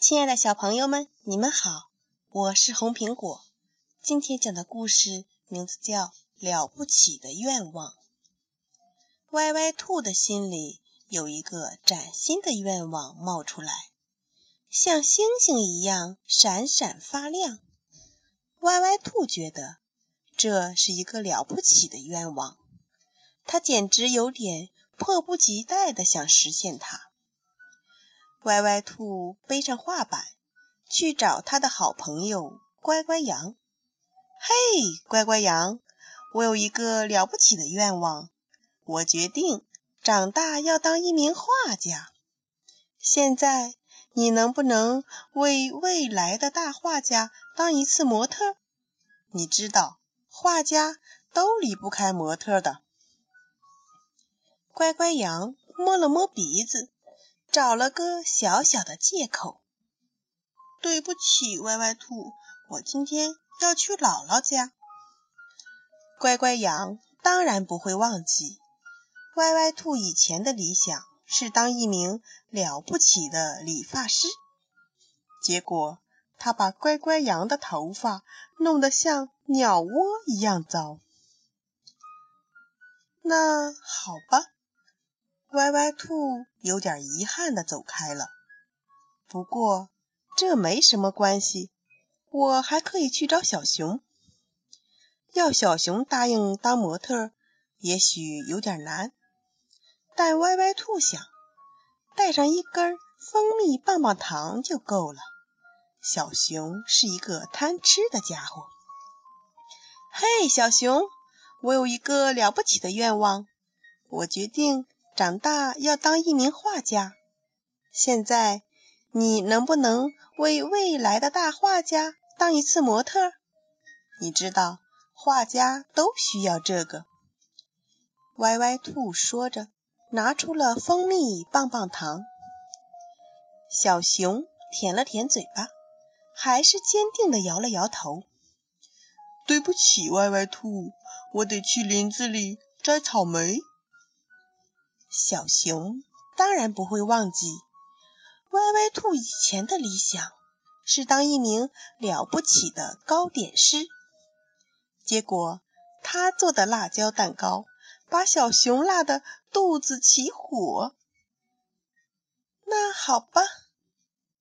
亲爱的小朋友们，你们好，我是红苹果。今天讲的故事名字叫《了不起的愿望》。歪歪兔的心里有一个崭新的愿望冒出来，像星星一样闪闪发亮。歪歪兔觉得这是一个了不起的愿望，他简直有点迫不及待地想实现它。歪歪兔背上画板，去找他的好朋友乖乖羊。嘿，乖乖羊，我有一个了不起的愿望，我决定长大要当一名画家。现在，你能不能为未来的大画家当一次模特？你知道，画家都离不开模特的。乖乖羊摸了摸鼻子。找了个小小的借口。对不起，歪歪兔，我今天要去姥姥家。乖乖羊当然不会忘记，歪歪兔以前的理想是当一名了不起的理发师。结果他把乖乖羊的头发弄得像鸟窝一样糟。那好吧。歪歪兔有点遗憾地走开了。不过这没什么关系，我还可以去找小熊。要小熊答应当模特，也许有点难。但歪歪兔想，带上一根蜂蜜棒棒糖就够了。小熊是一个贪吃的家伙。嘿，小熊，我有一个了不起的愿望，我决定。长大要当一名画家。现在，你能不能为未来的大画家当一次模特？你知道，画家都需要这个。歪歪兔说着，拿出了蜂蜜棒棒糖。小熊舔了舔嘴巴，还是坚定地摇了摇头。对不起，歪歪兔，我得去林子里摘草莓。小熊当然不会忘记，歪歪兔以前的理想是当一名了不起的糕点师。结果他做的辣椒蛋糕把小熊辣得肚子起火。那好吧，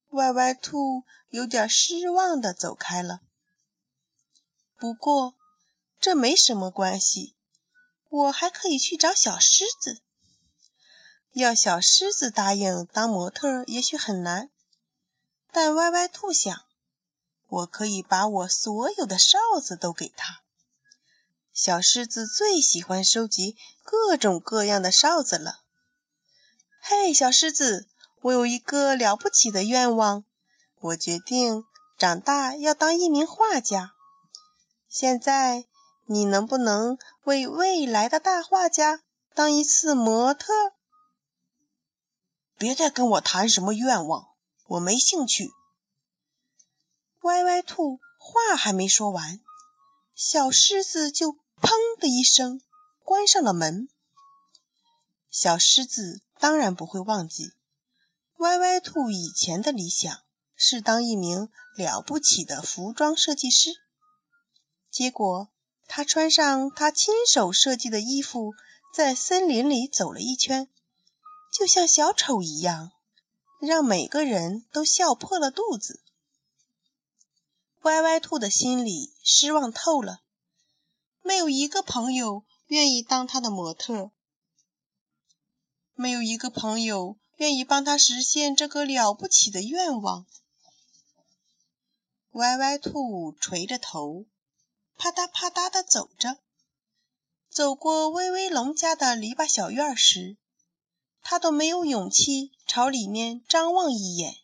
歪歪兔有点失望的走开了。不过这没什么关系，我还可以去找小狮子。要小狮子答应当模特，也许很难。但歪歪兔想，我可以把我所有的哨子都给他。小狮子最喜欢收集各种各样的哨子了。嘿，小狮子，我有一个了不起的愿望，我决定长大要当一名画家。现在，你能不能为未来的大画家当一次模特？别再跟我谈什么愿望，我没兴趣。歪歪兔话还没说完，小狮子就“砰”的一声关上了门。小狮子当然不会忘记，歪歪兔以前的理想是当一名了不起的服装设计师。结果，他穿上他亲手设计的衣服，在森林里走了一圈。就像小丑一样，让每个人都笑破了肚子。歪歪兔的心里失望透了，没有一个朋友愿意当他的模特，没有一个朋友愿意帮他实现这个了不起的愿望。歪歪兔垂着头，啪嗒啪嗒地走着，走过威威龙家的篱笆小院时。他都没有勇气朝里面张望一眼。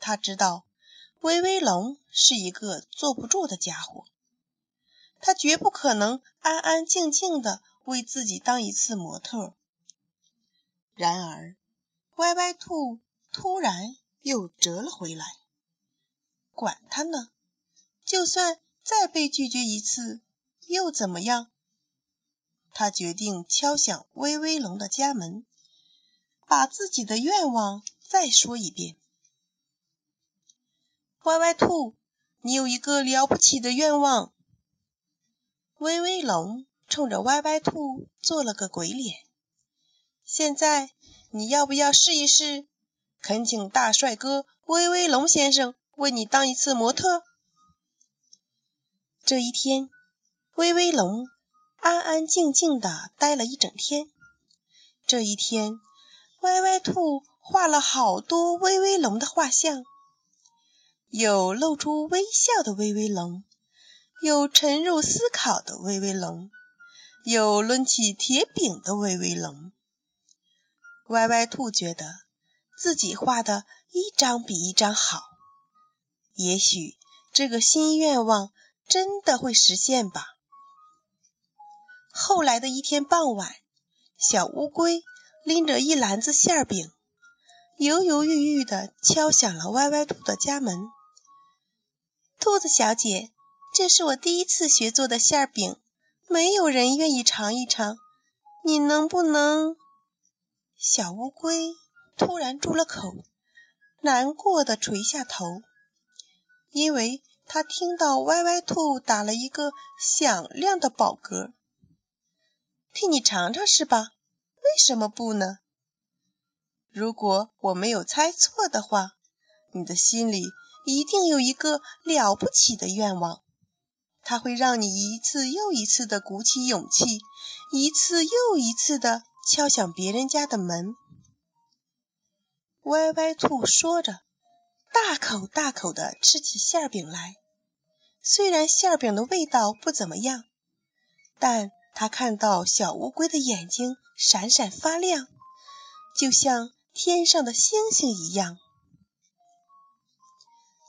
他知道，威威龙是一个坐不住的家伙，他绝不可能安安静静的为自己当一次模特。然而，歪歪兔突然又折了回来。管他呢，就算再被拒绝一次，又怎么样？他决定敲响威威龙的家门。把自己的愿望再说一遍。歪歪兔，你有一个了不起的愿望。威威龙冲着歪歪兔做了个鬼脸。现在你要不要试一试？恳请大帅哥威威龙先生为你当一次模特。这一天，威威龙安安静静的待了一整天。这一天，歪歪兔画了好多威威龙的画像，有露出微笑的威威龙，有沉入思考的威威龙，有抡起铁柄的威威龙。歪歪兔觉得自己画的一张比一张好，也许这个新愿望。真的会实现吧？后来的一天傍晚，小乌龟拎着一篮子馅饼，犹犹豫豫地敲响了歪歪兔的家门。兔子小姐，这是我第一次学做的馅饼，没有人愿意尝一尝，你能不能？小乌龟突然住了口，难过的垂下头，因为。他听到歪歪兔打了一个响亮的饱嗝，替你尝尝是吧？为什么不呢？如果我没有猜错的话，你的心里一定有一个了不起的愿望，它会让你一次又一次的鼓起勇气，一次又一次的敲响别人家的门。歪歪兔说着。大口大口地吃起馅饼来，虽然馅饼的味道不怎么样，但他看到小乌龟的眼睛闪闪发亮，就像天上的星星一样。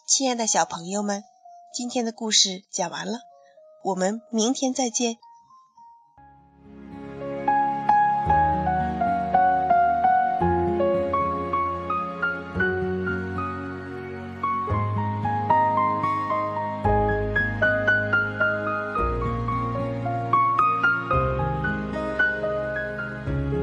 亲爱的小朋友们，今天的故事讲完了，我们明天再见。